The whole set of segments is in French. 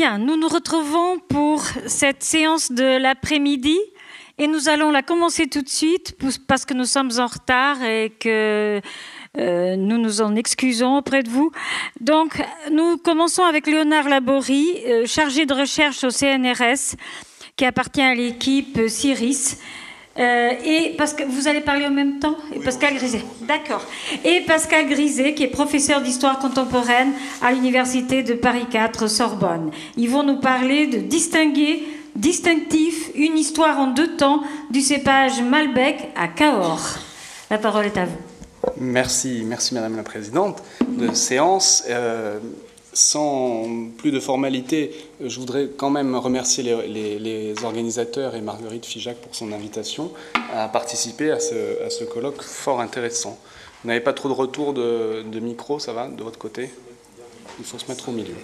Nous nous retrouvons pour cette séance de l'après-midi et nous allons la commencer tout de suite parce que nous sommes en retard et que euh, nous nous en excusons auprès de vous. Donc, nous commençons avec Léonard Laborie, euh, chargé de recherche au CNRS, qui appartient à l'équipe CIRIS. Euh, et parce que vous allez parler en même temps et Pascal Griset. D'accord. Et Pascal Griset, qui est professeur d'histoire contemporaine à l'université de Paris 4 Sorbonne. Ils vont nous parler de distinguer distinctif une histoire en deux temps du cépage Malbec à Cahors. La parole est à vous. Merci, merci Madame la Présidente de séance. Euh, sans plus de formalité, je voudrais quand même remercier les, organisateurs et Marguerite Fijac pour son invitation à participer à ce, colloque fort intéressant. Vous n'avez pas trop de retour de, micro, ça va, de votre côté? Il faut se mettre au milieu.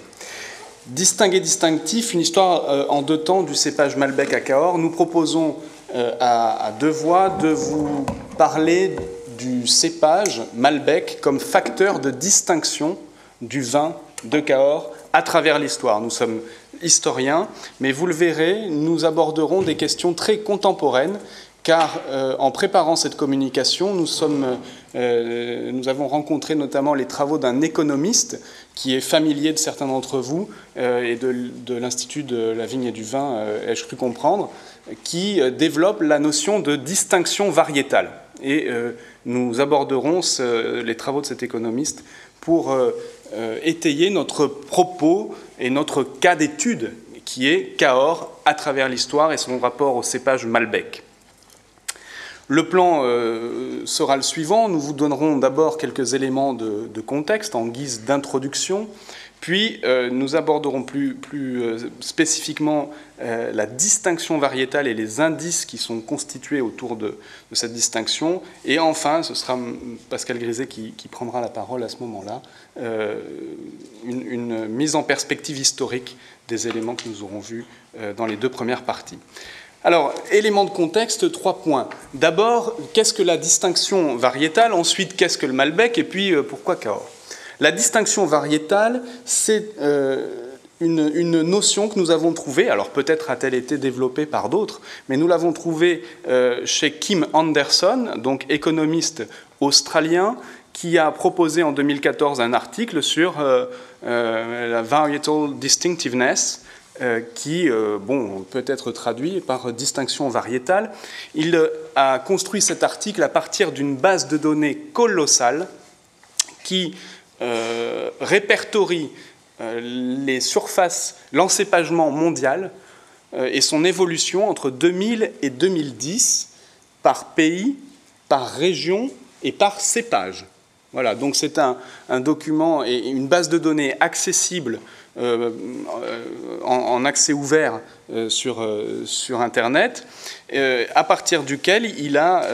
Distingué distinctif, une histoire euh, en deux temps du cépage Malbec à Cahors. Nous proposons euh, à, deux voix de vous parler du cépage Malbec comme facteur de distinction du vin de Cahors à travers l'histoire. Nous sommes historiens, mais vous le verrez, nous aborderons des questions très contemporaines, car euh, en préparant cette communication, nous, sommes, euh, nous, avons rencontré notamment les travaux d'un économiste qui est familier de certains d'entre vous euh, et de, l'Institut de la vigne et du vin, ai-je cru comprendre, qui développe la notion de distinction variétale. Et nous aborderons les travaux de cet économiste pour euh, étayer notre propos et notre cas d'étude qui est Cahors à travers l'histoire et son rapport au cépage Malbec. Le plan euh, sera le suivant. Nous vous donnerons d'abord quelques éléments de, contexte en guise d'introduction, puis euh, nous aborderons plus, spécifiquement la distinction variétale et les indices qui sont constitués autour de, cette distinction. Et enfin, ce sera Pascal Griset qui prendra la parole à ce moment-là euh, une, mise en perspective historique des éléments que nous aurons vus euh, dans les deux premières parties. Alors, éléments de contexte, trois points. D'abord, qu'est-ce que la distinction variétale? Ensuite, qu'est-ce que le Malbec? Et puis, euh, pourquoi Cahors? La distinction variétale, c'est une, une, notion que nous avons trouvée, alors peut-être a-t-elle été développée par d'autres, mais nous l'avons trouvée chez Kim Anderson, donc économiste australien, qui a proposé en 2014 un article sur euh, euh, la varietal distinctiveness, euh, qui bon, peut être traduit par distinction variétale. Il a construit cet article à partir d'une base de données colossale qui répertorie les surfaces, l'encépagement mondial et son évolution entre 2000 et 2010 par pays, par région et par cépage. Voilà, donc c'est un, document et une base de données accessible euh, en, accès ouvert euh, sur, euh, Internet, à partir duquel il a,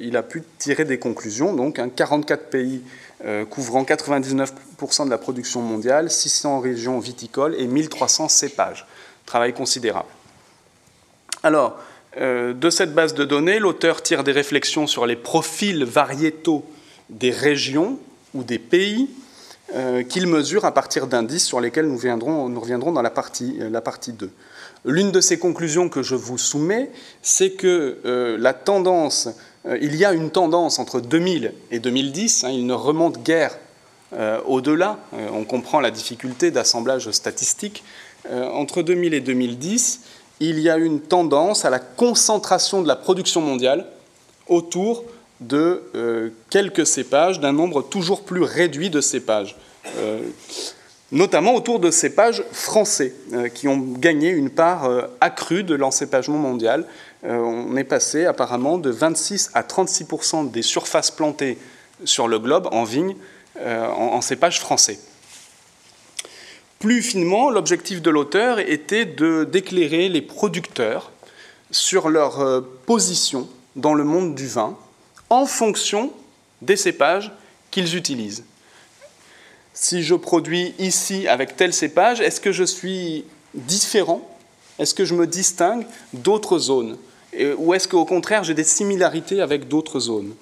il a pu tirer des conclusions. Donc, 44 pays couvrant 99% de la production mondiale, 600 régions viticoles et 1300 cépages. Travail considérable. Alors, de cette base de données, l'auteur tire des réflexions sur les profils variétaux des régions ou des pays euh, qu'il mesure à partir d'indices sur lesquels nous, reviendrons dans la partie, euh, la partie 2. L'une de ces conclusions que je vous soumets, c'est que euh, la tendance, il y a une tendance entre 2000 et 2010, hein, il ne remonte guère au-delà, on comprend la difficulté d'assemblage statistique, entre 2000 et 2010, il y a une tendance à la concentration de la production mondiale autour de euh, quelques cépages, d'un nombre toujours plus réduit de cépages, euh, notamment autour de cépages français, euh, qui ont gagné une part accrue de l'encépagement mondial. On est passé apparemment de 26 à 36% des surfaces plantées sur le globe en vignes en, en cépages français. Plus finement, l'objectif de l'auteur était d'éclairer les producteurs sur leur position dans le monde du vin, en fonction des cépages qu'ils utilisent. Si je produis ici avec tel cépage, est-ce que je suis différent? Est-ce que je me distingue d'autres zones? Ou est-ce qu'au contraire, j'ai des similarités avec d'autres zones?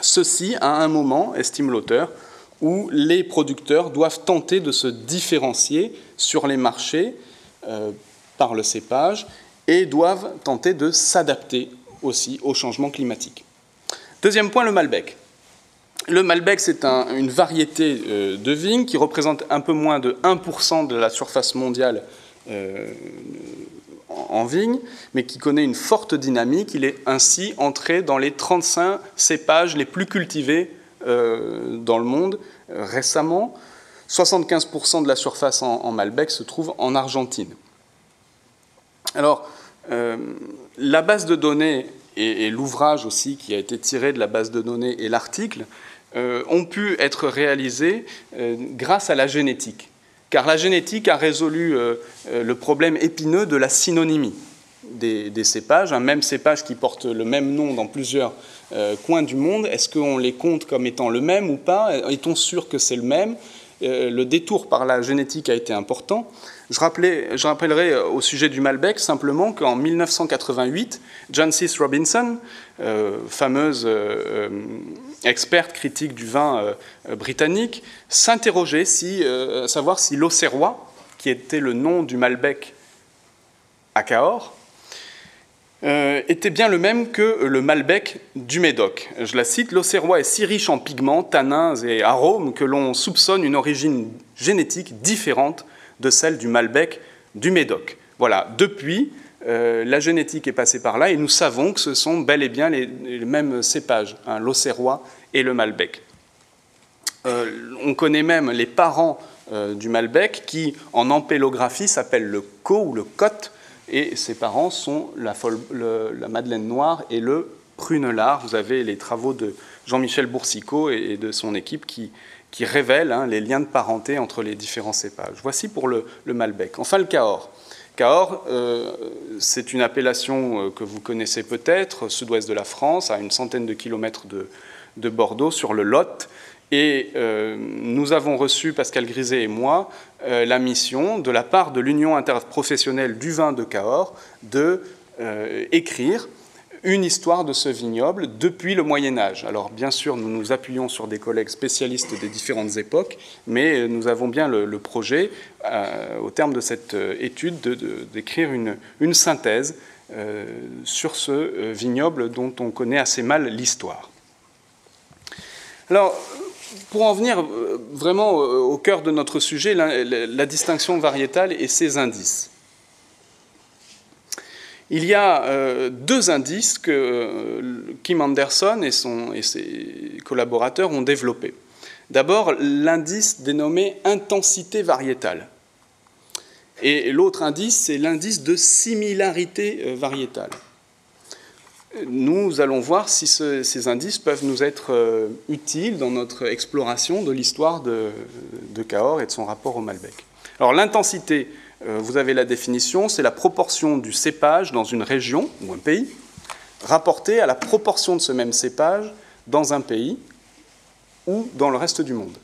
Ceci à un moment, estime l'auteur, où les producteurs doivent tenter de se différencier sur les marchés euh, par le cépage et doivent tenter de s'adapter aussi au changement climatique. Deuxième point, le Malbec. Le Malbec, c'est une variété euh, de vigne qui représente un peu moins de 1% de la surface mondiale euh, en vigne, mais qui connaît une forte dynamique. Il est ainsi entré dans les 35 cépages les plus cultivés euh, dans le monde récemment. 75% de la surface en, Malbec se trouve en Argentine. Alors, la base de données et, l'ouvrage aussi qui a été tiré de la base de données et l'article euh, ont pu être réalisés euh, grâce à la génétique. Car la génétique a résolu euh, le problème épineux de la synonymie des, cépages. Un même cépage qui porte le même nom dans plusieurs coins du monde, est-ce qu'on les compte comme étant le même ou pas? Est-on sûr que c'est le même? Le détour par la génétique a été important. Je, rappellerai au sujet du Malbec simplement qu'en 1988, Jancis Robinson, euh, fameuse euh, experte critique du vin euh, britannique, s'interrogeait si, à savoir si l'Auxerrois, qui était le nom du Malbec à Cahors, était bien le même que le Malbec du Médoc. Je la cite, l'Auxerrois est si riche en pigments, tanins et arômes que l'on soupçonne une origine génétique différente de celle du Malbec du Médoc. Voilà, depuis, euh, la génétique est passée par là et nous savons que ce sont bel et bien les, mêmes cépages, hein, et le Malbec. Euh, on connaît même les parents euh, du Malbec qui, en ampélographie, s'appellent le co ou le cote, et ses parents sont la, Madeleine noire et le prunelard. Vous avez les travaux de Jean-Michel Boursicot et de son équipe qui, qui révèle hein, les liens de parenté entre les différents cépages. Voici pour le, Malbec. Enfin, le Cahors. Cahors, euh, c'est une appellation euh, que vous connaissez peut-être, sud-ouest de la France, à une centaine de kilomètres de, Bordeaux, sur le Lot. Et euh, nous avons reçu, Pascal Griset et moi, la mission, de la part de l'Union interprofessionnelle du vin de Cahors, de écrire une histoire de ce vignoble depuis le Moyen Âge. Alors bien sûr, nous nous appuyons sur des collègues spécialistes des différentes époques, mais nous avons bien le, projet, euh, au terme de cette euh, étude, d'écrire une, synthèse euh, sur ce vignoble dont on connaît assez mal l'histoire. Alors, pour en venir vraiment au cœur de notre sujet, la distinction variétale et ses indices. Il y a euh, deux indices que euh, Kim Anderson et, ses collaborateurs ont développés. D'abord, l'indice dénommé intensité variétale. Et l'autre indice, c'est l'indice de similarité euh, variétale. Nous allons voir si ces indices peuvent nous être utiles dans notre exploration de l'histoire de, de Cahors et de son rapport au Malbec. Alors l'intensité vous avez la définition, c'est la proportion du cépage dans une région ou un pays rapportée à la proportion de ce même cépage dans un pays ou dans le reste du monde.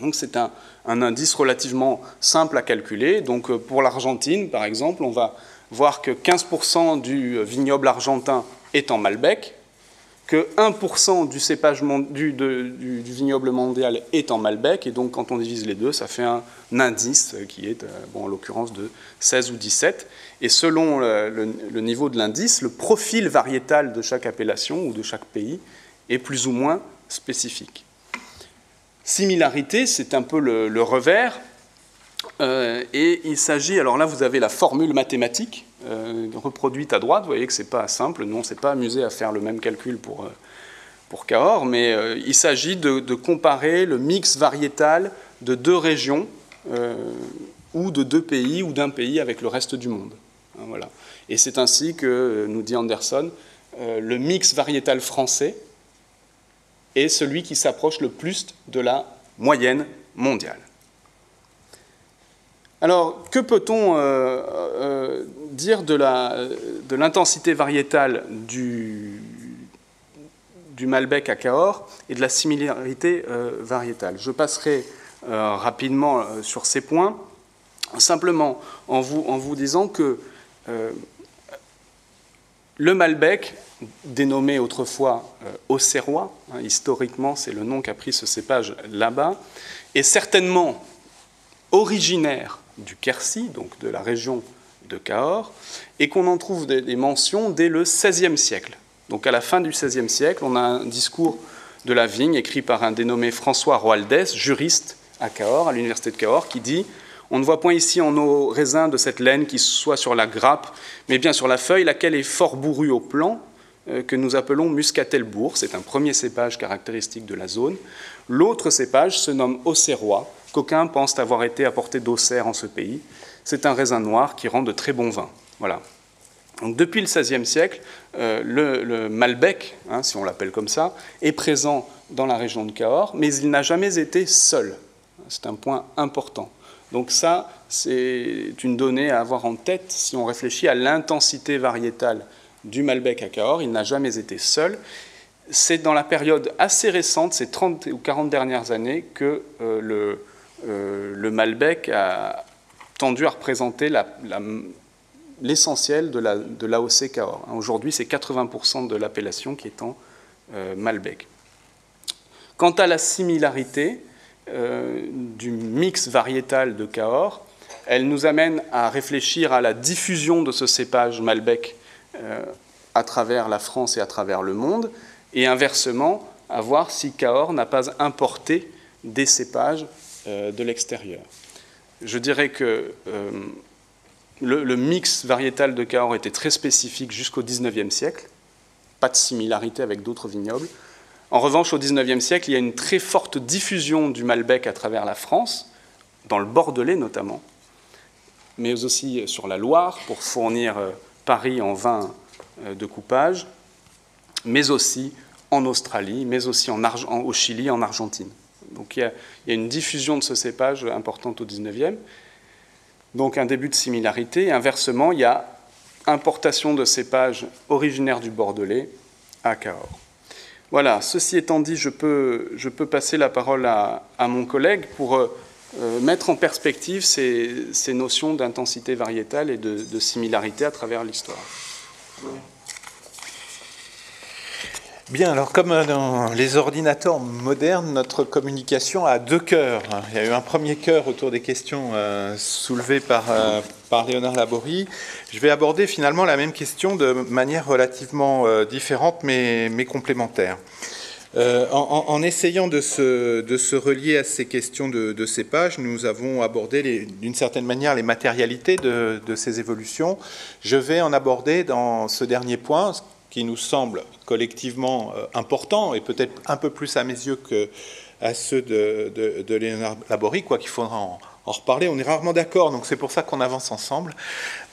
Donc c'est un, indice relativement simple à calculer. Donc euh, pour l'Argentine, par exemple, on va voir que 15% du vignoble argentin est en Malbec, que 1% du cépage du, vignoble mondial est en Malbec, et donc quand on divise les deux, ça fait un, indice qui est, euh, en l'occurrence, de 16 ou 17. Et selon le, niveau de l'indice, le profil variétal de chaque appellation ou de chaque pays est plus ou moins spécifique. Similarité, c'est un peu le, revers, euh, et il s'agit, alors là vous avez la formule mathématique, euh, reproduite à droite. Vous voyez que ce n'est pas simple. Nous, on ne pas amusé à faire le même calcul pour, euh, pour Cahors, mais euh, il s'agit de, comparer le mix variétal de deux régions ou de deux pays ou d'un pays avec le reste du monde. Hein, voilà. Et c'est ainsi que, nous dit Anderson, le mix variétal français est celui qui s'approche le plus de la moyenne mondiale. Alors, que peut-on dire de l'intensité variétale du, Malbec à Cahors et de la similarité euh, variétale. Je passerai rapidement sur ces points, simplement en vous, en vous disant que Le Malbec, dénommé autrefois euh, Auxerrois, hein, historiquement c'est le nom qu'a pris ce cépage là-bas, est certainement originaire du Quercy, donc de la région de Cahors, et qu'on en trouve des, mentions dès le XVIe siècle. Donc à la fin du XVIe siècle, on a un discours de la vigne écrit par un dénommé François Roaldès, juriste à Cahors, à l'université de Cahors, qui dit On ne voit point ici en nos raisins de cette laine qui soit sur la grappe, mais bien sur la feuille, laquelle est fort bourrue au plan, euh, que nous appelons Muscatelbourg. C'est un premier cépage caractéristique de la zone. L'autre cépage se nomme Auxerrois, qu'aucuns pensent avoir été apporté d'Auxerre en ce pays. C'est un raisin noir qui rend de très bons vins. Voilà. Donc, depuis le XVIe siècle, euh, le, Malbec, hein, si on l'appelle comme ça, est présent dans la région de Cahors, mais il n'a jamais été seul. C'est un point important. Donc ça, c'est une donnée à avoir en tête si on réfléchit à l'intensité variétale du Malbec à Cahors. Il n'a jamais été seul. C'est dans la période assez récente, ces 30 ou 40 dernières années, que euh, le, euh, le Malbec a tendu à représenter l'essentiel de l'AOC la, Cahors. Aujourd'hui, c'est 80% de l'appellation qui est en euh, Malbec. Quant à la similarité euh, du mix variétal de Cahors, elle nous amène à réfléchir à la diffusion de ce cépage Malbec à travers la France et à travers le monde, et inversement, à voir si Cahors n'a pas importé des cépages euh, de l'extérieur. Je dirais que euh, le, mix variétal de Cahors était très spécifique jusqu'au XIXe siècle, pas de similarité avec d'autres vignobles. En revanche, au XIXe siècle, il y a une très forte diffusion du Malbec à travers la France, dans le Bordelais notamment, mais aussi sur la Loire pour fournir euh, Paris en vin de coupage, mais aussi en Australie, mais aussi au Chili, en Argentine. Donc il y, a, une diffusion de ce cépage importante au 19e, donc un début de similarité. inversement, il y a importation de cépages originaires du Bordelais à Cahors. Voilà, ceci étant dit, je peux, je peux passer la parole à, mon collègue pour euh, mettre en perspective ces, ces notions d'intensité variétale et de, de, similarité à travers l'histoire. Bien, alors comme dans les ordinateurs modernes, notre communication a deux cœurs. Il y a eu un premier cœur autour des questions euh, soulevées par, euh, par Léonard Laborie. Je vais aborder finalement la même question de manière relativement euh, différente mais, mais complémentaire. En, essayant de se, de se, relier à ces questions de, de cépage, nous avons abordé d'une certaine manière les matérialités de, de, ces évolutions. Je vais en aborder dans ce dernier point qui nous semble collectivement euh, important et peut-être un peu plus à mes yeux que à ceux de, de, Léonard Laborie, quoi qu'il faudra en, reparler. On est rarement d'accord, donc c'est pour ça qu'on avance ensemble.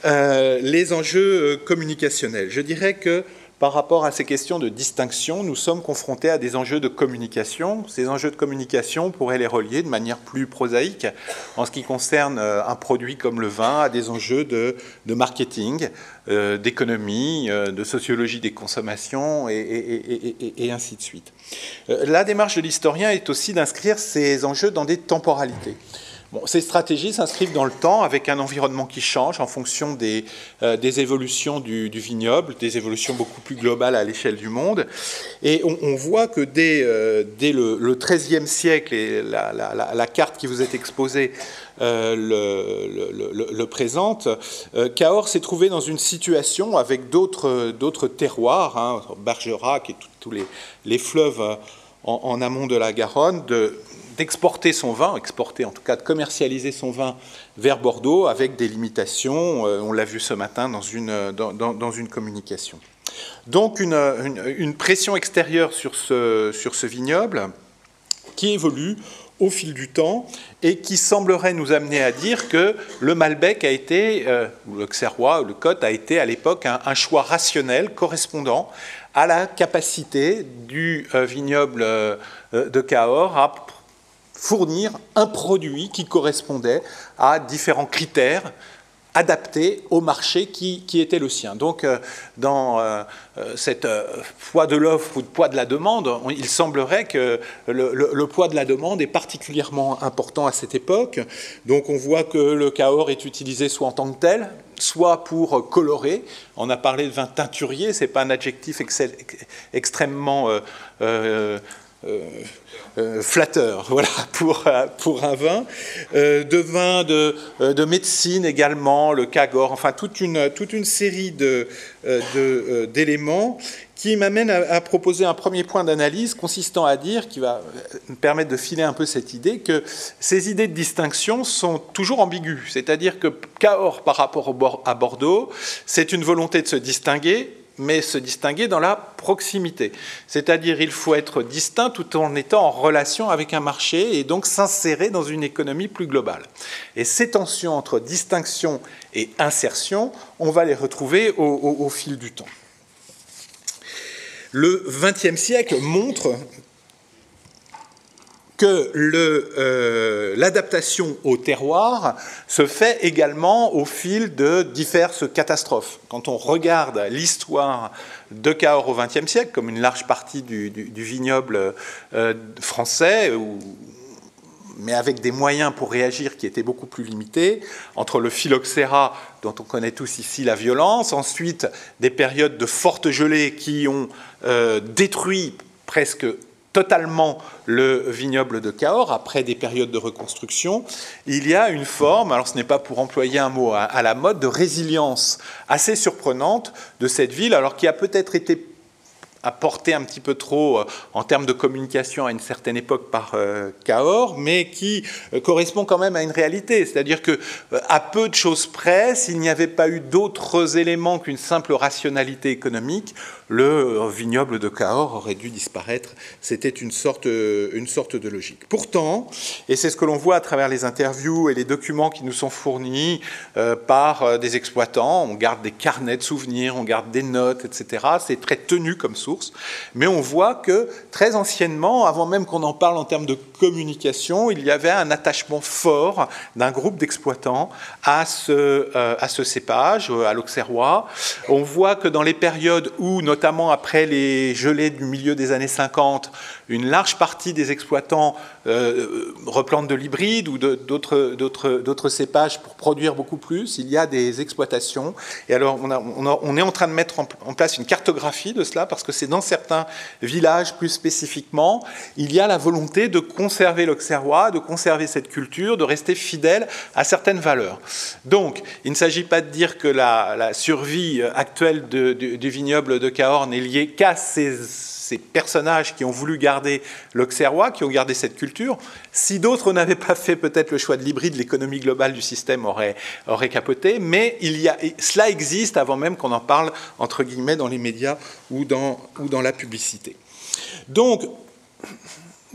Euh, les enjeux euh, communicationnels. Je dirais que par rapport à ces questions de distinction, nous sommes confrontés à des enjeux de communication. Ces enjeux de communication, pourraient les relier de manière plus prosaïque en ce qui concerne euh, un produit comme le vin à des enjeux de, marketing, euh, d'économie, euh, de sociologie des consommations et, ainsi de suite. La démarche de l'historien est aussi d'inscrire ces enjeux dans des temporalités ces stratégies s'inscrivent dans le temps avec un environnement qui change en fonction des, euh, des évolutions du, vignoble, des évolutions beaucoup plus globales à l'échelle du monde. Et on, voit que dès, euh, dès le, XIIIe siècle, et la, carte qui vous est exposée euh, le, présente, Cahors s'est trouvé dans une situation avec d'autres terroirs, hein, Bergerac et tous les, les, fleuves en, en, amont de la Garonne, de d'exporter son vin, exporter en tout cas de commercialiser son vin vers Bordeaux avec des limitations, euh, on l'a vu ce matin dans une, dans, une communication. Donc une, une, pression extérieure sur ce, sur ce vignoble qui évolue au fil du temps et qui semblerait nous amener à dire que le Malbec a été, euh, ou le Xerrois, ou le Côte a été à l'époque un, choix rationnel correspondant à la capacité du euh, vignoble de Cahors à fournir un produit qui correspondait à différents critères adaptés au marché qui, était le sien. Donc, euh, dans euh, euh, cette poids de l'offre ou de poids de la demande, il semblerait que le, poids de la demande est particulièrement important à cette époque. Donc, on voit que le Cahors est utilisé soit en tant que tel, soit pour colorer. On a parlé de vin teinturier, c'est pas un adjectif extrêmement euh, flatteur, voilà, pour, pour un vin. de vin de, de, médecine également, le Cagor, enfin toute une, toute une série d'éléments qui m'amène à, proposer un premier point d'analyse consistant à dire, qui va me permettre de filer un peu cette idée, que ces idées de distinction sont toujours ambiguës. C'est-à-dire que Cahors par rapport à Bordeaux, c'est une volonté de se distinguer, mais se distinguer dans la proximité. C'est-à-dire il faut être distinct tout en étant en relation avec un marché et donc s'insérer dans une économie plus globale. Et ces tensions entre distinction et insertion, on va les retrouver au fil du temps. Le XXe siècle montre que euh, l'adaptation au terroir se fait également au fil de diverses catastrophes. Quand on regarde l'histoire de Cahors au XXe siècle, comme une large partie du, vignoble euh, français, mais avec des moyens pour réagir qui étaient beaucoup plus limités, entre le phylloxéra, dont on connaît tous ici la violence, ensuite des périodes de fortes gelées qui ont euh, détruit presque totalement le vignoble de Cahors, après des périodes de reconstruction, il y a une forme, alors ce n'est pas pour employer un mot à la mode, de résilience assez surprenante de cette ville, alors qui a peut-être été apporté un petit peu trop euh, en termes de communication à une certaine époque par euh, Cahors, mais qui euh, correspond quand même à une réalité. C'est-à-dire que à peu de choses près, s'il n'y avait pas eu d'autres éléments qu'une simple rationalité économique, le vignoble de Cahors aurait dû disparaître. C'était une sorte, une sorte de logique. Pourtant, et c'est ce que l'on voit à travers les interviews et les documents qui nous sont fournis euh, par euh, des exploitants, on garde des carnets de souvenirs, on garde des notes, etc. C'est très tenu comme source, mais on voit que très anciennement, avant même qu'on en parle en termes de communication, il y avait un attachement fort d'un groupe d'exploitants à ce, euh, à ce cépage, à l'Auxerrois. On voit que dans les périodes où, notamment après les gelées du milieu des années 50, une large partie des exploitants euh, replantent de l'hybride ou d'autres cépages pour produire beaucoup plus. Il y a des exploitations. Et alors, on, est en train de mettre en, place une cartographie de cela parce que c'est dans certains villages plus spécifiquement, il y a la volonté de conserver l'auxerrois, de conserver cette culture, de rester fidèle à certaines valeurs. Donc, il ne s'agit pas de dire que la, survie actuelle du, vignoble de Cahors n'est liée qu'à ces ces personnages qui ont voulu garder l'Auxerrois, qui ont gardé cette culture. Si d'autres n'avaient pas fait peut-être le choix de l'hybride, l'économie globale du système aurait, aurait capoté, mais il y a, cela existe avant même qu'on en parle, entre guillemets, dans les médias ou dans, ou dans la publicité. Donc,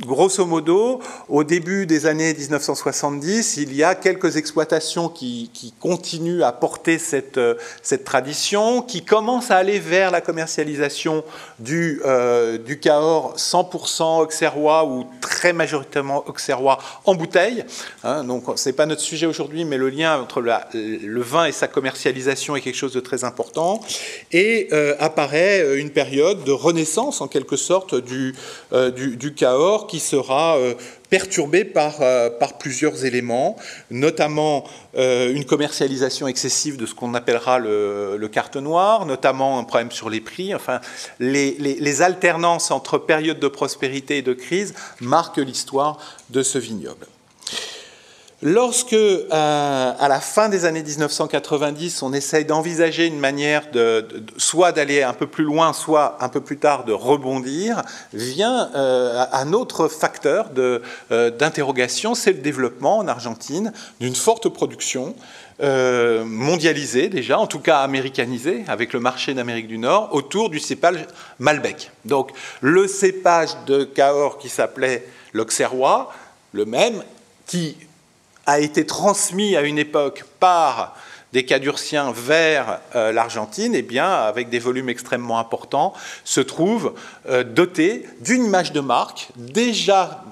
Grosso modo, au début des années 1970, il y a quelques exploitations qui, continuent à porter cette, euh, cette, tradition, qui commencent à aller vers la commercialisation du, euh, du Cahors 100% auxerrois ou très majoritairement auxerrois en bouteille. Hein, donc, ce n'est pas notre sujet aujourd'hui, mais le lien entre le vin et sa commercialisation est quelque chose de très important. Et euh, apparaît une période de renaissance, en quelque sorte, du, du, du Cahors qui sera euh, perturbé par, euh, par plusieurs éléments, notamment euh, une commercialisation excessive de ce qu'on appellera le, le, carte noire, notamment un problème sur les prix. Enfin, les, les alternances entre périodes de prospérité et de crise marquent l'histoire de ce vignoble. Lorsque, euh, à la fin des années 1990, on essaye d'envisager une manière de, soit d'aller un peu plus loin, soit un peu plus tard de rebondir, vient euh, un autre facteur euh, d'interrogation, c'est le développement en Argentine d'une forte production mondialisée déjà, en tout cas américanisée, avec le marché d'Amérique du Nord, autour du cépage Malbec. Donc le cépage de Cahors qui s'appelait l'Auxerrois, le même, qui a été transmis à une époque par des Cadurciens vers euh, l'Argentine, eh bien, avec des volumes extrêmement importants, se trouve euh, doté d'une image de marque déjà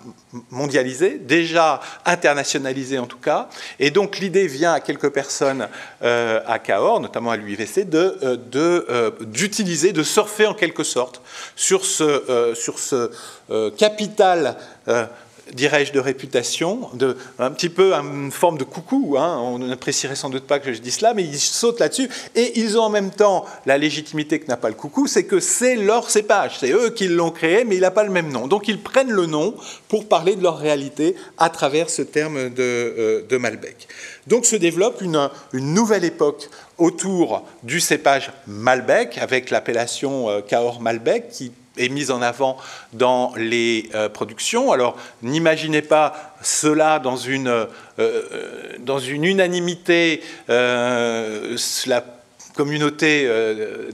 mondialisée, déjà internationalisée en tout cas. Et donc l'idée vient à quelques personnes euh, à Cahors, notamment à l'UIVC, d'utiliser, de, de, surfer en quelque sorte sur ce, sur ce capital dirais-je, de réputation, de, un petit peu une forme de coucou, hein, on n'apprécierait sans doute pas que je dise cela, mais ils sautent là-dessus, et ils ont en même temps la légitimité que n'a pas le coucou, c'est que c'est leur cépage, c'est eux qui l'ont créé, mais il n'a pas le même nom. Donc ils prennent le nom pour parler de leur réalité à travers ce terme de, euh, Malbec. Donc se développe une, une nouvelle époque autour du cépage Malbec, avec l'appellation euh, Cahors Malbec, qui est mise en avant dans les euh, productions. Alors n'imaginez pas cela dans une, euh, euh, dans une unanimité, la communauté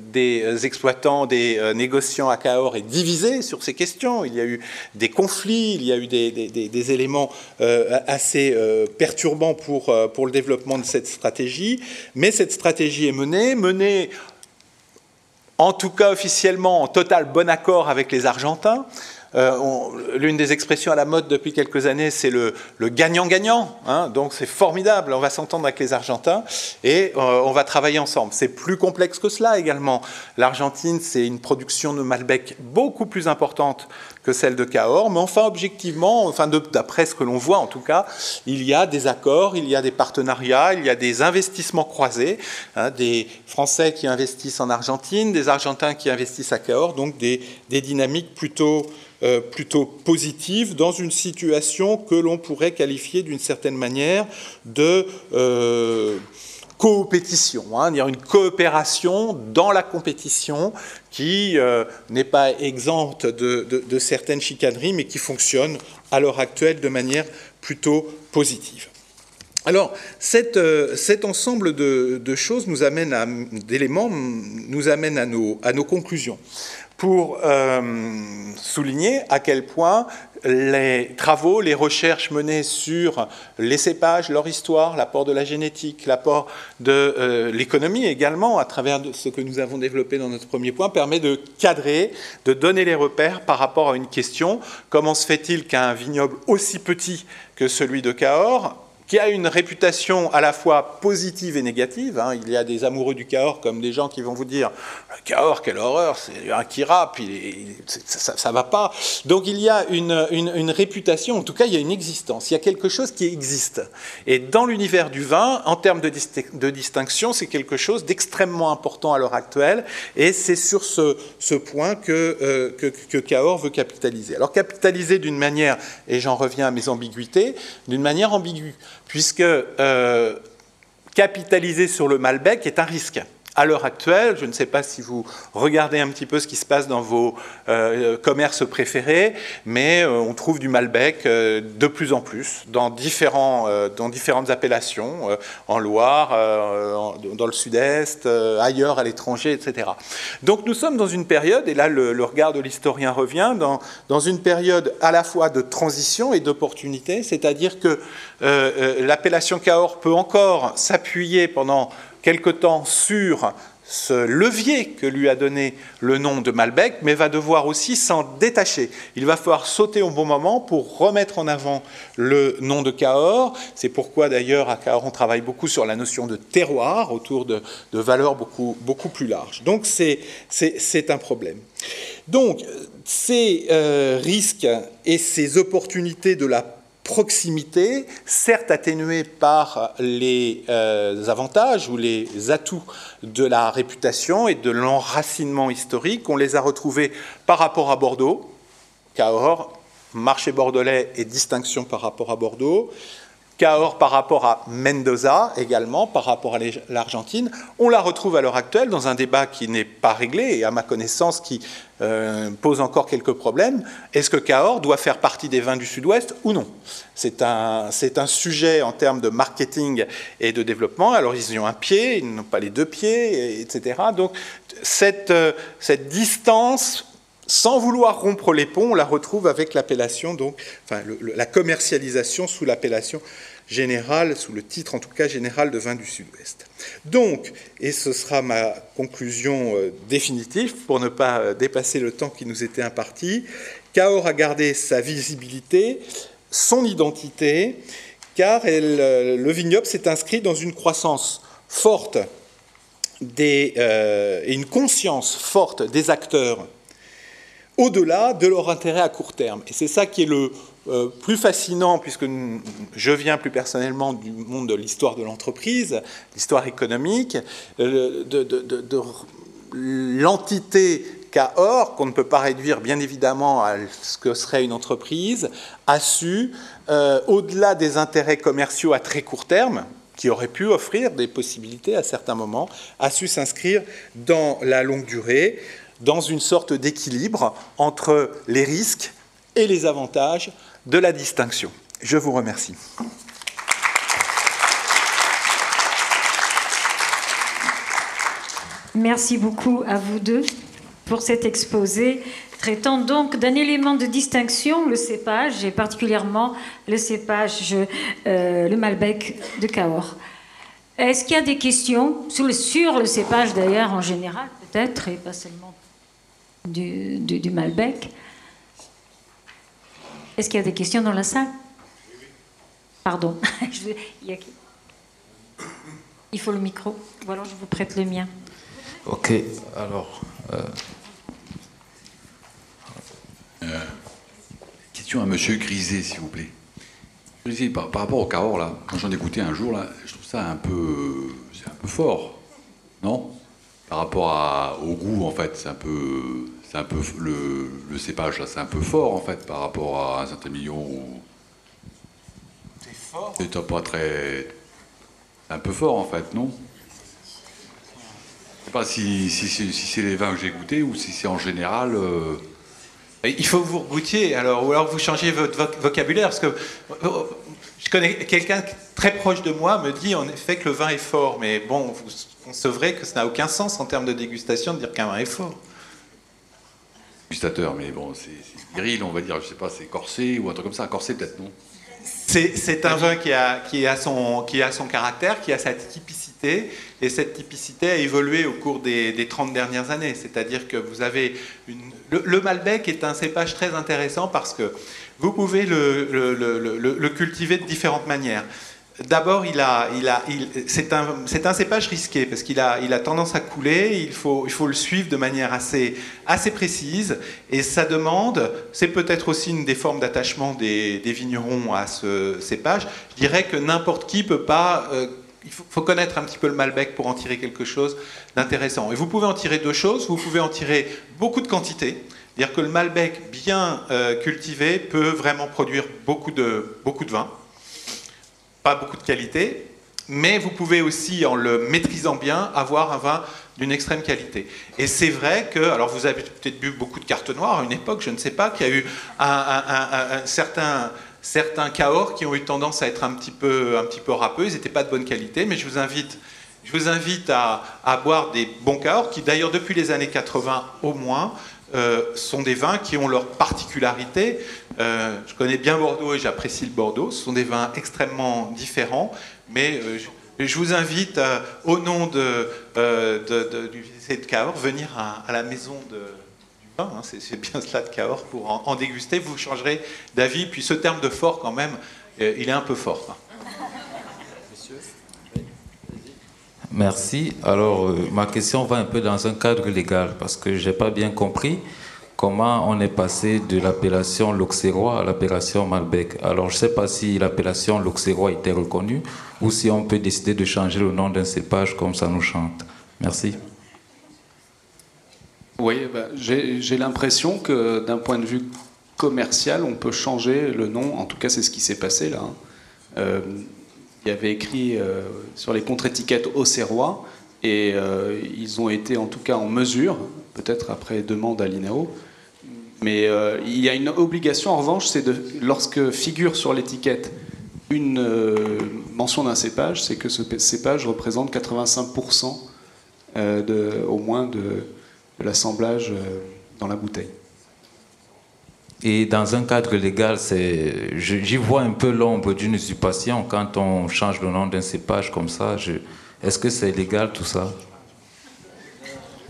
des exploitants, des négociants à Cahors est divisée sur ces questions. Il y a eu des conflits, il y a eu des, des éléments assez perturbants pour, pour le développement de cette stratégie. Mais cette stratégie est menée, menée en tout cas officiellement en total bon accord avec les Argentins. Euh, l'une des expressions à la mode depuis quelques années, c'est le gagnant-gagnant. Hein. donc c'est formidable, on va s'entendre avec les Argentins et euh, on va travailler ensemble. C'est plus complexe que cela également. L'Argentine, c'est une production de Malbec beaucoup plus importante que celle de Cahors, mais enfin objectivement, enfin d'après ce que l'on voit en tout cas, il y a des accords, il y a des partenariats, il y a des investissements croisés, hein, des Français qui investissent en Argentine, des Argentins qui investissent à Cahors, donc des, dynamiques plutôt, euh, plutôt positives dans une situation que l'on pourrait qualifier d'une certaine manière de... Euh, coopétition, hein, une coopération dans la compétition qui euh, n'est pas exempte de, certaines chicaneries, mais qui fonctionne à l'heure actuelle de manière plutôt positive. Alors, euh, cet ensemble de, choses nous amène d'éléments nous amène à nos, à nos conclusions pour euh, souligner à quel point les travaux, les recherches menées sur les cépages, leur histoire, l'apport de la génétique, l'apport de euh, l'économie également, à travers ce que nous avons développé dans notre premier point, permet de cadrer, de donner les repères par rapport à une question. Comment se fait-il qu'un vignoble aussi petit que celui de Cahors qui a une réputation à la fois positive et négative. Hein. Il y a des amoureux du Cahors comme des gens qui vont vous dire le Cahors, quelle horreur, c'est un qui rappe, ça ne va pas. Donc il y a une, une, réputation, en tout cas il y a une existence, il y a quelque chose qui existe. Et dans l'univers du vin, en termes de, de distinction, c'est quelque chose d'extrêmement important à l'heure actuelle, et c'est sur ce, ce point que, euh, que, que Cahors veut capitaliser. Alors capitaliser d'une manière, et j'en reviens à mes ambiguïtés, d'une manière ambiguë puisque euh, capitaliser sur le Malbec est un risque à l'heure actuelle, je ne sais pas si vous regardez un petit peu ce qui se passe dans vos euh, commerces préférés, mais euh, on trouve du Malbec euh, de plus en plus dans, différents, dans différentes appellations, en Loire, dans le sud-est, ailleurs à l'étranger, etc. Donc nous sommes dans une période, et là le, le regard de l'historien revient, dans, dans une période à la fois de transition et d'opportunité, c'est-à-dire que l'appellation Cahors peut encore s'appuyer pendant quelque temps sur ce levier que lui a donné le nom de Malbec, mais va devoir aussi s'en détacher. Il va falloir sauter au bon moment pour remettre en avant le nom de Cahors. C'est pourquoi d'ailleurs à Cahors on travaille beaucoup sur la notion de terroir autour de, valeurs beaucoup, beaucoup plus larges. Donc c'est un problème. Donc ces euh, risques et ces opportunités de la proximité, certes atténuée par les euh, avantages ou les atouts de la réputation et de l'enracinement historique. On les a retrouvés par rapport à Bordeaux, Cahors, marché bordelais et distinction par rapport à Bordeaux. Cahors par rapport à Mendoza également, par rapport à l'Argentine. On la retrouve à l'heure actuelle dans un débat qui n'est pas réglé et à ma connaissance qui euh, pose encore quelques problèmes. Est-ce que Cahors doit faire partie des vins du Sud-Ouest ou non? C'est un, un, sujet en termes de marketing et de développement. Alors ils ont un pied, ils n'ont pas les deux pieds, etc. Donc cette, euh, cette distance sans vouloir rompre les ponts, on la retrouve avec l'appellation, donc, enfin, la commercialisation sous l'appellation générale, sous le titre en tout cas général de vin du Sud-Ouest. Donc, et ce sera ma conclusion euh, définitive pour ne pas euh, dépasser le temps qui nous était imparti, Cahors a gardé sa visibilité, son identité, car euh, le vignoble s'est inscrit dans une croissance forte et une conscience forte des acteurs au-delà de leur intérêt à court terme. Et c'est ça qui est le euh, plus fascinant, puisque je viens plus personnellement du monde de l'histoire de l'entreprise, l'histoire économique, de, de l'entité Cahors, qu'on ne peut pas réduire bien évidemment à ce que serait une entreprise, a su, euh, au-delà des intérêts commerciaux à très court terme, qui auraient pu offrir des possibilités à certains moments, a su s'inscrire dans la longue durée, dans une sorte d'équilibre entre les risques et les avantages de la distinction. Je vous remercie. Merci beaucoup à vous deux pour cet exposé traitant donc d'un élément de distinction, le cépage, et particulièrement le cépage, euh, le Malbec de Cahors. Est-ce qu'il y a des questions sur le, sur le cépage d'ailleurs en général, peut-être, et pas seulement du, Malbec Est-ce qu'il y a des questions dans la salle? Pardon. Il faut le micro. Alors je vous prête le mien. Ok, alors. Euh, euh, question à Monsieur Grisé, s'il vous plaît. Grisé, par, rapport au Cahors, là, quand j'en ai goûté un jour, là, je trouve ça un peu, c'est un peu fort, non? Par rapport au goût, en fait, c'est un peu, c'est un peu le, le cépage, là, c'est un peu fort, en fait, par rapport à un certain million. C'est fort. C'est pas très, c'est un peu fort, en fait, non? Je ne sais pas si, c'est les vins que j'ai goûtés ou si c'est en général. Euh, il faut que vous goûtiez, alors, ou alors vous changez votre vocabulaire, parce que euh, je connais quelqu'un très proche de moi me dit en effet que le vin est fort, mais bon, c'est vrai que ça n'a aucun sens en termes de dégustation de dire qu'un vin est fort. Dégustateur, mais bon, c'est viril, on va dire, je sais pas, c'est corsé ou un truc comme ça, corsé peut-être, non? C'est un vin qui a, qui, a son, qui a son caractère, qui a sa typicité, et cette typicité a évolué au cours des, des 30 dernières années. C'est-à-dire que vous avez une... Le, Malbec est un cépage très intéressant parce que vous pouvez le, le, le cultiver de différentes manières. D'abord, c'est un, cépage risqué parce qu'il a, tendance à couler. Il faut, le suivre de manière assez, précise. Et ça demande, c'est peut-être aussi une des formes d'attachement des, vignerons à ce cépage. Je dirais que n'importe qui peut pas. Euh, il faut, faut, connaître un petit peu le Malbec pour en tirer quelque chose d'intéressant. Et vous pouvez en tirer deux choses. Vous pouvez en tirer beaucoup de quantité. C'est-à-dire que le Malbec bien euh, cultivé peut vraiment produire beaucoup de, beaucoup de vin pas beaucoup de qualité, mais vous pouvez aussi, en le maîtrisant bien, avoir un vin d'une extrême qualité. Et c'est vrai que, alors vous avez peut-être bu beaucoup de cartes noires à une époque, je ne sais pas, qu'il y a eu un, certain certains Cahors qui ont eu tendance à être un petit peu, un petit peu râpeux, ils n'étaient pas de bonne qualité, mais je vous invite, je vous invite à, à boire des bons Cahors, qui d'ailleurs depuis les années 80 au moins, euh, sont des vins qui ont leur particularité. Euh, je connais bien Bordeaux et j'apprécie le Bordeaux. Ce sont des vins extrêmement différents, mais euh, je, vous invite, au nom de, du lycée de Cahors, venir à, la maison du vin. Hein. c'est bien cela de Cahors pour en, déguster. Vous changerez d'avis. Puis ce terme de fort, quand même, il est un peu fort. Merci. Alors, euh, ma question va un peu dans un cadre légal parce que je n'ai pas bien compris comment on est passé de l'appellation L'Auxerrois à l'appellation Malbec. Alors, je ne sais pas si l'appellation L'Auxerrois était reconnue ou si on peut décider de changer le nom d'un cépage comme ça nous chante. Merci. Oui, bah, j'ai l'impression que d'un point de vue commercial, on peut changer le nom. En tout cas, c'est ce qui s'est passé là. Hein. Euh, il y avait écrit euh, sur les contre-étiquettes Auxerrois, et euh, ils ont été en tout cas en mesure, peut-être après demande à l'INAO, mais euh, il y a une obligation en revanche, c'est de lorsque figure sur l'étiquette une mention d'un cépage, c'est que ce cépage représente 85% de, au moins de l'assemblage dans la bouteille. Et dans un cadre légal, j'y vois un peu l'ombre d'une usurpation quand on change le nom d'un cépage comme ça. Est-ce que c'est légal tout ça?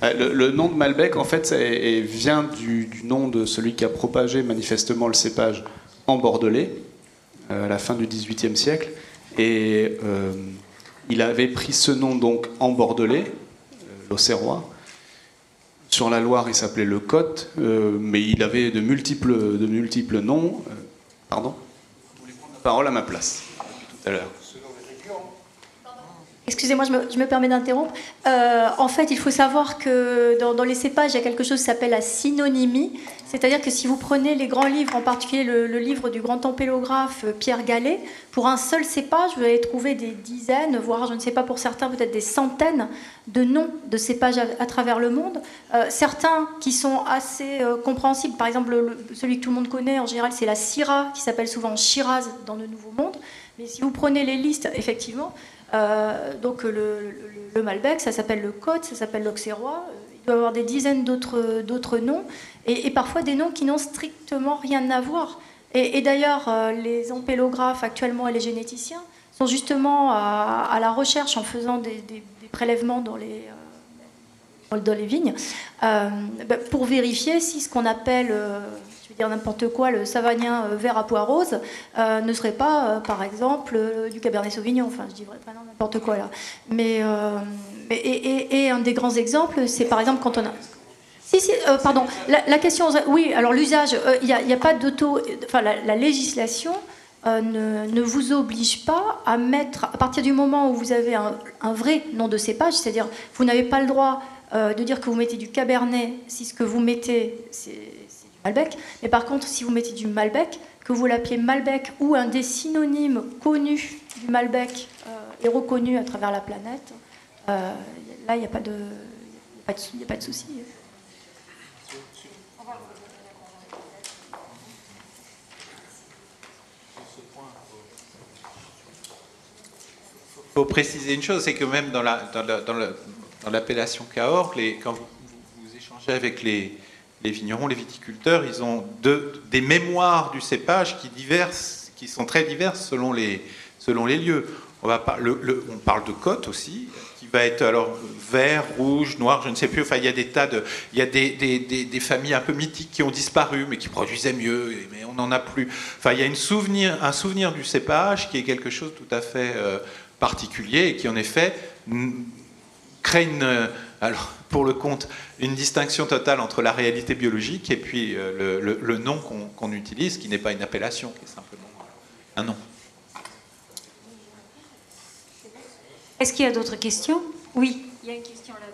Euh, le, nom de Malbec, en fait, vient du, nom de celui qui a propagé manifestement le cépage en Bordelais euh, à la fin du XVIIIe siècle. Et euh, il avait pris ce nom donc en Bordelais, l'Auxerrois, sur la Loire, il s'appelait le Côte, euh, mais il avait de multiples, de multiples noms. Euh, Pardon Vous voulez prendre la parole à ma place tout à l'heure. Excusez-moi, je me, permets d'interrompre. Euh, en fait, il faut savoir que dans, les cépages, il y a quelque chose qui s'appelle la synonymie. C'est-à-dire que si vous prenez les grands livres, en particulier le, livre du grand tempélographe euh, Pierre Gallet, pour un seul cépage, vous allez trouver des dizaines, voire je ne sais pas pour certains, peut-être des centaines de noms de cépages à, travers le monde. Euh, certains qui sont assez compréhensibles, par exemple le- celui que tout le monde connaît en général, c'est la Syrah, qui s'appelle souvent Shiraz dans le Nouveau Monde. Mais si vous prenez les listes, effectivement, euh, donc le, Malbec, ça s'appelle le Côte, ça s'appelle l'Auxerrois. Il doit y avoir des dizaines d'autres noms, et, parfois des noms qui n'ont strictement rien à voir. Et, d'ailleurs, euh, les ampélographes actuellement et les généticiens sont justement à, la recherche en faisant des, prélèvements dans les, euh, dans- les vignes bah, pour vérifier si ce qu'on appelle, dire n'importe quoi, le savagnin euh, vert à pois rose euh, ne serait pas, euh, par exemple, du Cabernet Sauvignon. Enfin, je dis vraiment n'importe quoi là. Mais, et, un des grands exemples, c'est par exemple quand on a. Si, si, pardon. La, question, oui, alors l'usage, il n'y a, pas d'auto. Enfin, la, la législation ne, ne vous oblige pas à mettre, à partir du moment où vous avez un, vrai nom de cépage, c'est-à-dire vous n'avez pas le droit de dire que vous mettez du Cabernet si ce que vous mettez, c'est c'est du Malbec. Mais par contre, si vous mettez du Malbec, que vous l'appelez Malbec ou un des synonymes connus du Malbec euh, est reconnu à travers la planète, euh, là, il n'y a pas de, y a pas de, a pas de souci. Il faut préciser une chose, c'est que même dans la- dans la- dans la- dans l'appellation Cahors, les- quand vous échangez avec les, les vignerons, les viticulteurs, ils ont des mémoires du cépage qui, diverses, qui sont très diverses selon les, lieux. On, parle de côte aussi, qui va être alors vert, rouge, noir, je ne sais plus. Enfin, il y a des tas de, il y a des, familles un peu mythiques qui ont disparu, mais qui produisaient mieux, mais on n'en a plus. Enfin, il y a une souvenir, un souvenir du cépage qui est quelque chose de tout à fait euh, particulier et qui, en effet, crée une, alors, pour le compte, une distinction totale entre la réalité biologique et puis euh, le, le- le nom qu'on utilise, qui n'est pas une appellation, qui est simplement un nom. Est-ce qu'il y a d'autres questions? Oui, il y a une question là-bas.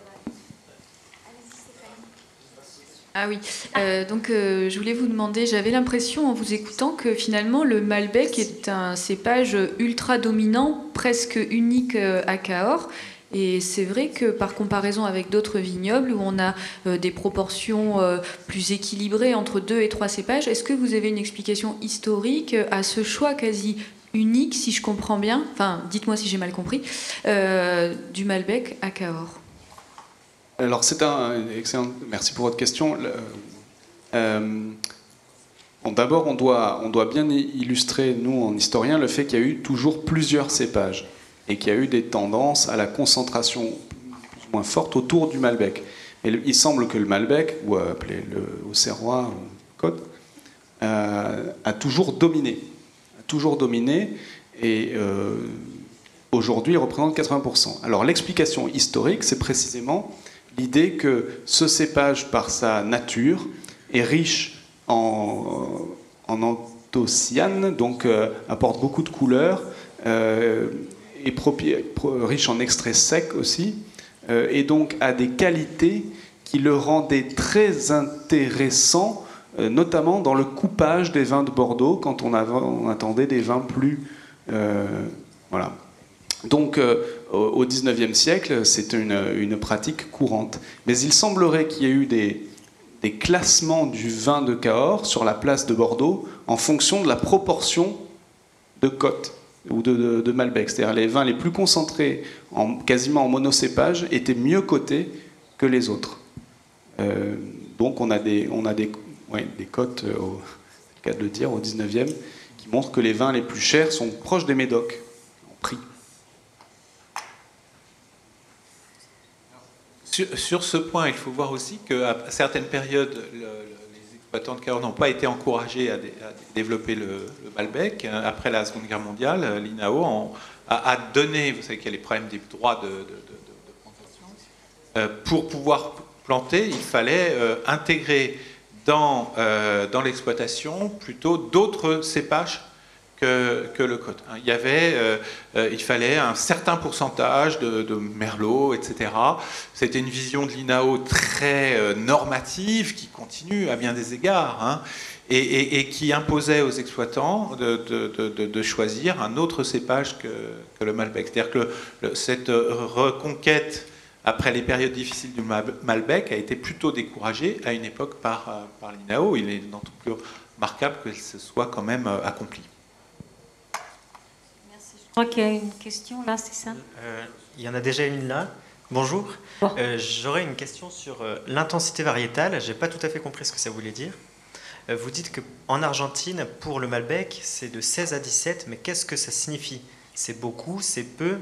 Ah oui, Euh, donc euh, je voulais vous demander, j'avais l'impression en vous écoutant que finalement le Malbec est un cépage ultra dominant, presque unique euh, à Cahors. Et c'est vrai que par comparaison avec d'autres vignobles où on a euh, des proportions euh, plus équilibrées entre deux et trois cépages, est-ce que vous avez une explication historique à ce choix quasi unique, si je comprends bien, enfin dites-moi si j'ai mal compris, euh, du Malbec à Cahors? Alors c'est un excellent. Merci pour votre question. Euh, D'abord, on doit, on doit bien illustrer, nous, en historien, le fait qu'il y a eu toujours plusieurs cépages et qu'il y a eu des tendances à la concentration plus ou moins forte autour du Malbec. Il semble que le Malbec, ou appelé le Auxerrois ou euh, a toujours dominé. Toujours dominé et euh, aujourd'hui il représente 80%. Alors l'explication historique, c'est précisément l'idée que ce cépage, par sa nature, est riche en, en anthocyanes, donc euh, apporte beaucoup de couleurs, est riche en extraits secs aussi, euh, et donc a des qualités qui le rendaient très intéressant, euh, notamment dans le coupage des vins de Bordeaux, quand on, attendait des vins plus... euh, voilà. Donc, au XIXe siècle, c'est une, pratique courante. Mais il semblerait qu'il y ait eu des, classements du vin de Cahors sur la place de Bordeaux en fonction de la proportion de côte ou de, de- de Malbec. C'est-à-dire les vins les plus concentrés, en, quasiment en monocépage, étaient mieux cotés que les autres. Euh, donc on a des, on a des, ouais, des cotes, euh, au, le cas de le dire, au 19e, qui montrent que les vins les plus chers sont proches des médocs en prix. Sur, ce point, il faut voir aussi qu'à certaines périodes, le- de Cahors n'ont pas été encouragés à, dé- à développer le, le Malbec. Après la Seconde Guerre mondiale, l'INAO a, donné, vous savez qu'il y a les problèmes des droits de, plantation, Euh, pour pouvoir planter, il fallait euh, intégrer dans, dans l'exploitation plutôt d'autres cépages que, le code. Il, y avait, euh, euh, il fallait un certain pourcentage de, merlot, etc. C'était une vision de l'INAO très euh, normative qui continue à bien des égards. Hein, et, qui imposait aux exploitants de, choisir un autre cépage que, le Malbec. C'est-à-dire que cette reconquête après les périodes difficiles du Malbec a été plutôt découragée à une époque par, par l'INAO. Il est d'autant plus remarquable que ce soit quand même accompli. Je crois qu'il y a une question là, c'est ça? Euh, Il y en a déjà une là. Bonjour. Euh, j'aurais une question sur euh, l'intensité variétale. Je n'ai pas tout à fait compris ce que ça voulait dire. vous dites qu'en Argentine, pour le Malbec, c'est de 16 à 17, mais qu'est-ce que ça signifie? C'est beaucoup, c'est peu?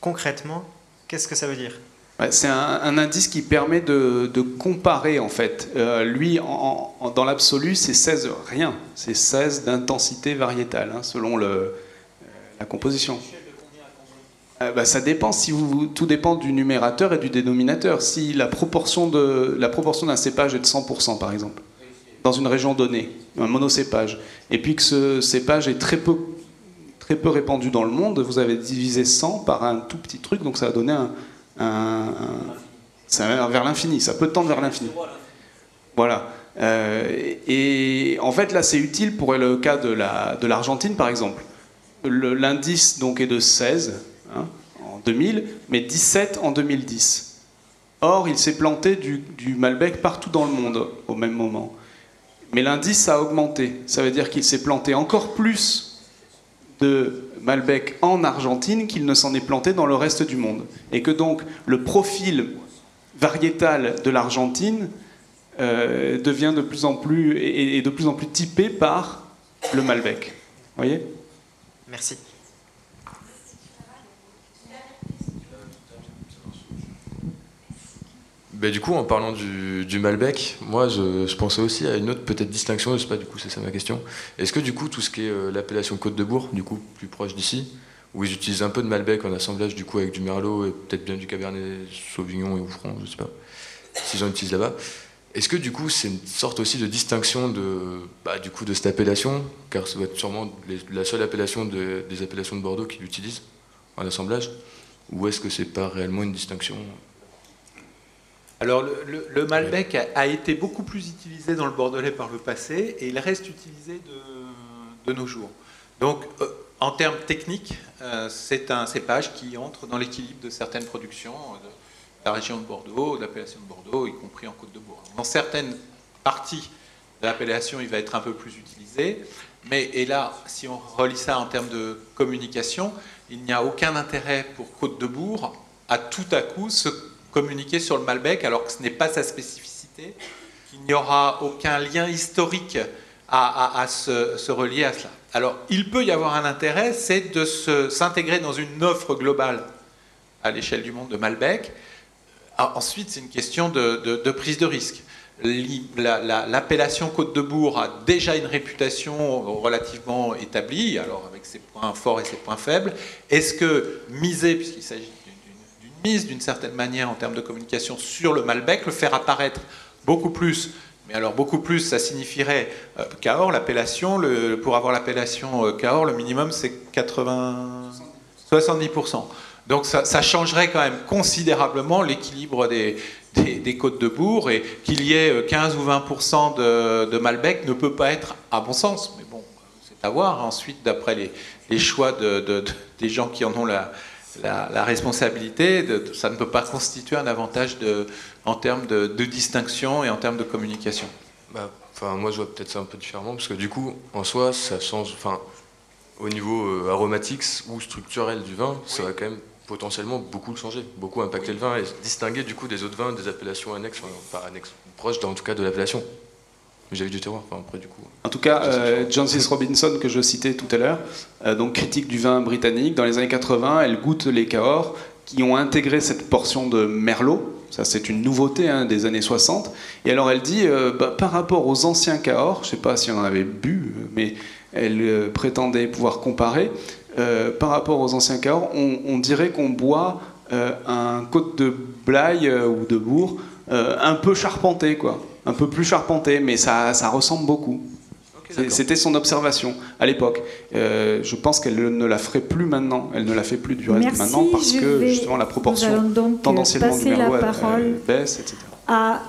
Concrètement, qu'est-ce que ça veut dire? C'est un, indice qui permet de, comparer en fait. lui, dans l'absolu, c'est 16 rien. C'est 16 d'intensité variétale, hein, selon le, la composition euh, bah, ça dépend tout dépend du numérateur et du dénominateur. Si la proportion d'un cépage est de 100% par exemple, dans une région donnée, un monocépage, et puis que ce cépage est très peu répandu dans le monde, vous avez divisé 100 par un tout petit truc, donc ça va donner un, vers l'infini, ça peut tendre vers l'infini. Voilà. Euh, et en fait là c'est utile pour le cas de l'Argentine par exemple l'indice donc est de 16 hein, en 2000, mais 17 en 2010. Or, il s'est planté du, Malbec partout dans le monde au même moment. Mais l'indice a augmenté. Ça veut dire qu'il s'est planté encore plus de Malbec en Argentine qu'il ne s'en est planté dans le reste du monde. Et que donc le profil variétal de l'Argentine euh, devient de plus en plus, de plus en plus typé par le Malbec. voyez? Merci. Ben, du coup, en parlant du, Malbec, moi, je, pensais aussi à une autre peut-être distinction, je sais pas, du coup, c'est ça ma question. Est-ce que, du coup, tout ce qui est euh, l'appellation Côte de Bourg, du coup, plus proche d'ici, où ils utilisent un peu de Malbec en assemblage, du coup, avec du Merlot et peut-être bien du Cabernet Sauvignon et Oufran, je sais pas, s'ils en utilisent là-bas, est-ce que du coup c'est une sorte aussi de distinction de, bah, du coup, de cette appellation? Car ça va être sûrement la seule appellation des appellations de Bordeaux qui l'utilisent en assemblage Ou est-ce que c'est pas réellement une distinction? Alors le, Malbec a, été beaucoup plus utilisé dans le Bordelais par le passé et il reste utilisé de, nos jours. Donc euh, en termes techniques, euh, c'est un cépage qui entre dans l'équilibre de certaines productions, euh, la région de Bordeaux, de l'appellation de Bordeaux, y compris en Côte de Bourg. Dans certaines parties de l'appellation, il va être un peu plus utilisé, mais et là, si on relie ça en termes de communication, il n'y a aucun intérêt pour Côte de Bourg à tout à coup se communiquer sur le Malbec, alors que ce n'est pas sa spécificité, qu'il n'y aura aucun lien historique à, se, relier à cela. Alors, il peut y avoir un intérêt, c'est de s'intégrer dans une offre globale à l'échelle du monde de Malbec, ensuite, c'est une question de, prise de risque. L'appellation Côte de Bourg a déjà une réputation relativement établie, alors avec ses points forts et ses points faibles. Est-ce que miser, puisqu'il s'agit d'une mise d'une certaine manière en termes de communication sur le Malbec, le faire apparaître beaucoup plus mais alors beaucoup plus, ça signifierait euh, Cahors, l'appellation, pour avoir l'appellation euh, Cahors, le minimum c'est 80, 70%. Donc ça, changerait quand même considérablement l'équilibre des, des, côtes de bourg et qu'il y ait 15 ou 20% de, de, Malbec ne peut pas être à bon sens. Mais bon, c'est à voir ensuite d'après les, les, choix de, des gens qui en ont la, la, responsabilité. ça ne peut pas constituer un avantage en termes de, distinction et en termes de communication. Bah, enfin, moi, je vois peut-être ça un peu différemment parce que du coup, en soi, ça change. Enfin, au niveau euh, aromatique ou structurel du vin, ça va quand même potentiellement beaucoup le changer, beaucoup impacter le vin et distinguer du coup des autres vins des appellations annexes, enfin, pas annexes, proches en tout cas de l'appellation. J'avais du terroir, enfin, après du coup. En tout cas, euh, John C. Robinson que je citais tout à l'heure, euh, donc critique du vin britannique, dans les années 80, elle goûte les Cahors qui ont intégré cette portion de Merlot. Ça, c'est une nouveauté hein, des années 60. Et alors, elle dit, euh, bah, par rapport aux anciens Cahors, je ne sais pas si on en avait bu, mais elle prétendait pouvoir comparer. Euh, par rapport aux anciens Cahors, on, dirait qu'on boit euh, un côte de Blaye euh, ou de Bourg un peu charpenté, quoi. un peu plus charpenté, mais ça, ça ressemble beaucoup. C'était son observation à l'époque. Euh, je pense qu'elle ne la ferait plus maintenant. Elle ne la fait plus du reste Merci, maintenant parce que vais- justement la proportion tendanciellement du merlot la parole baisse, etc. à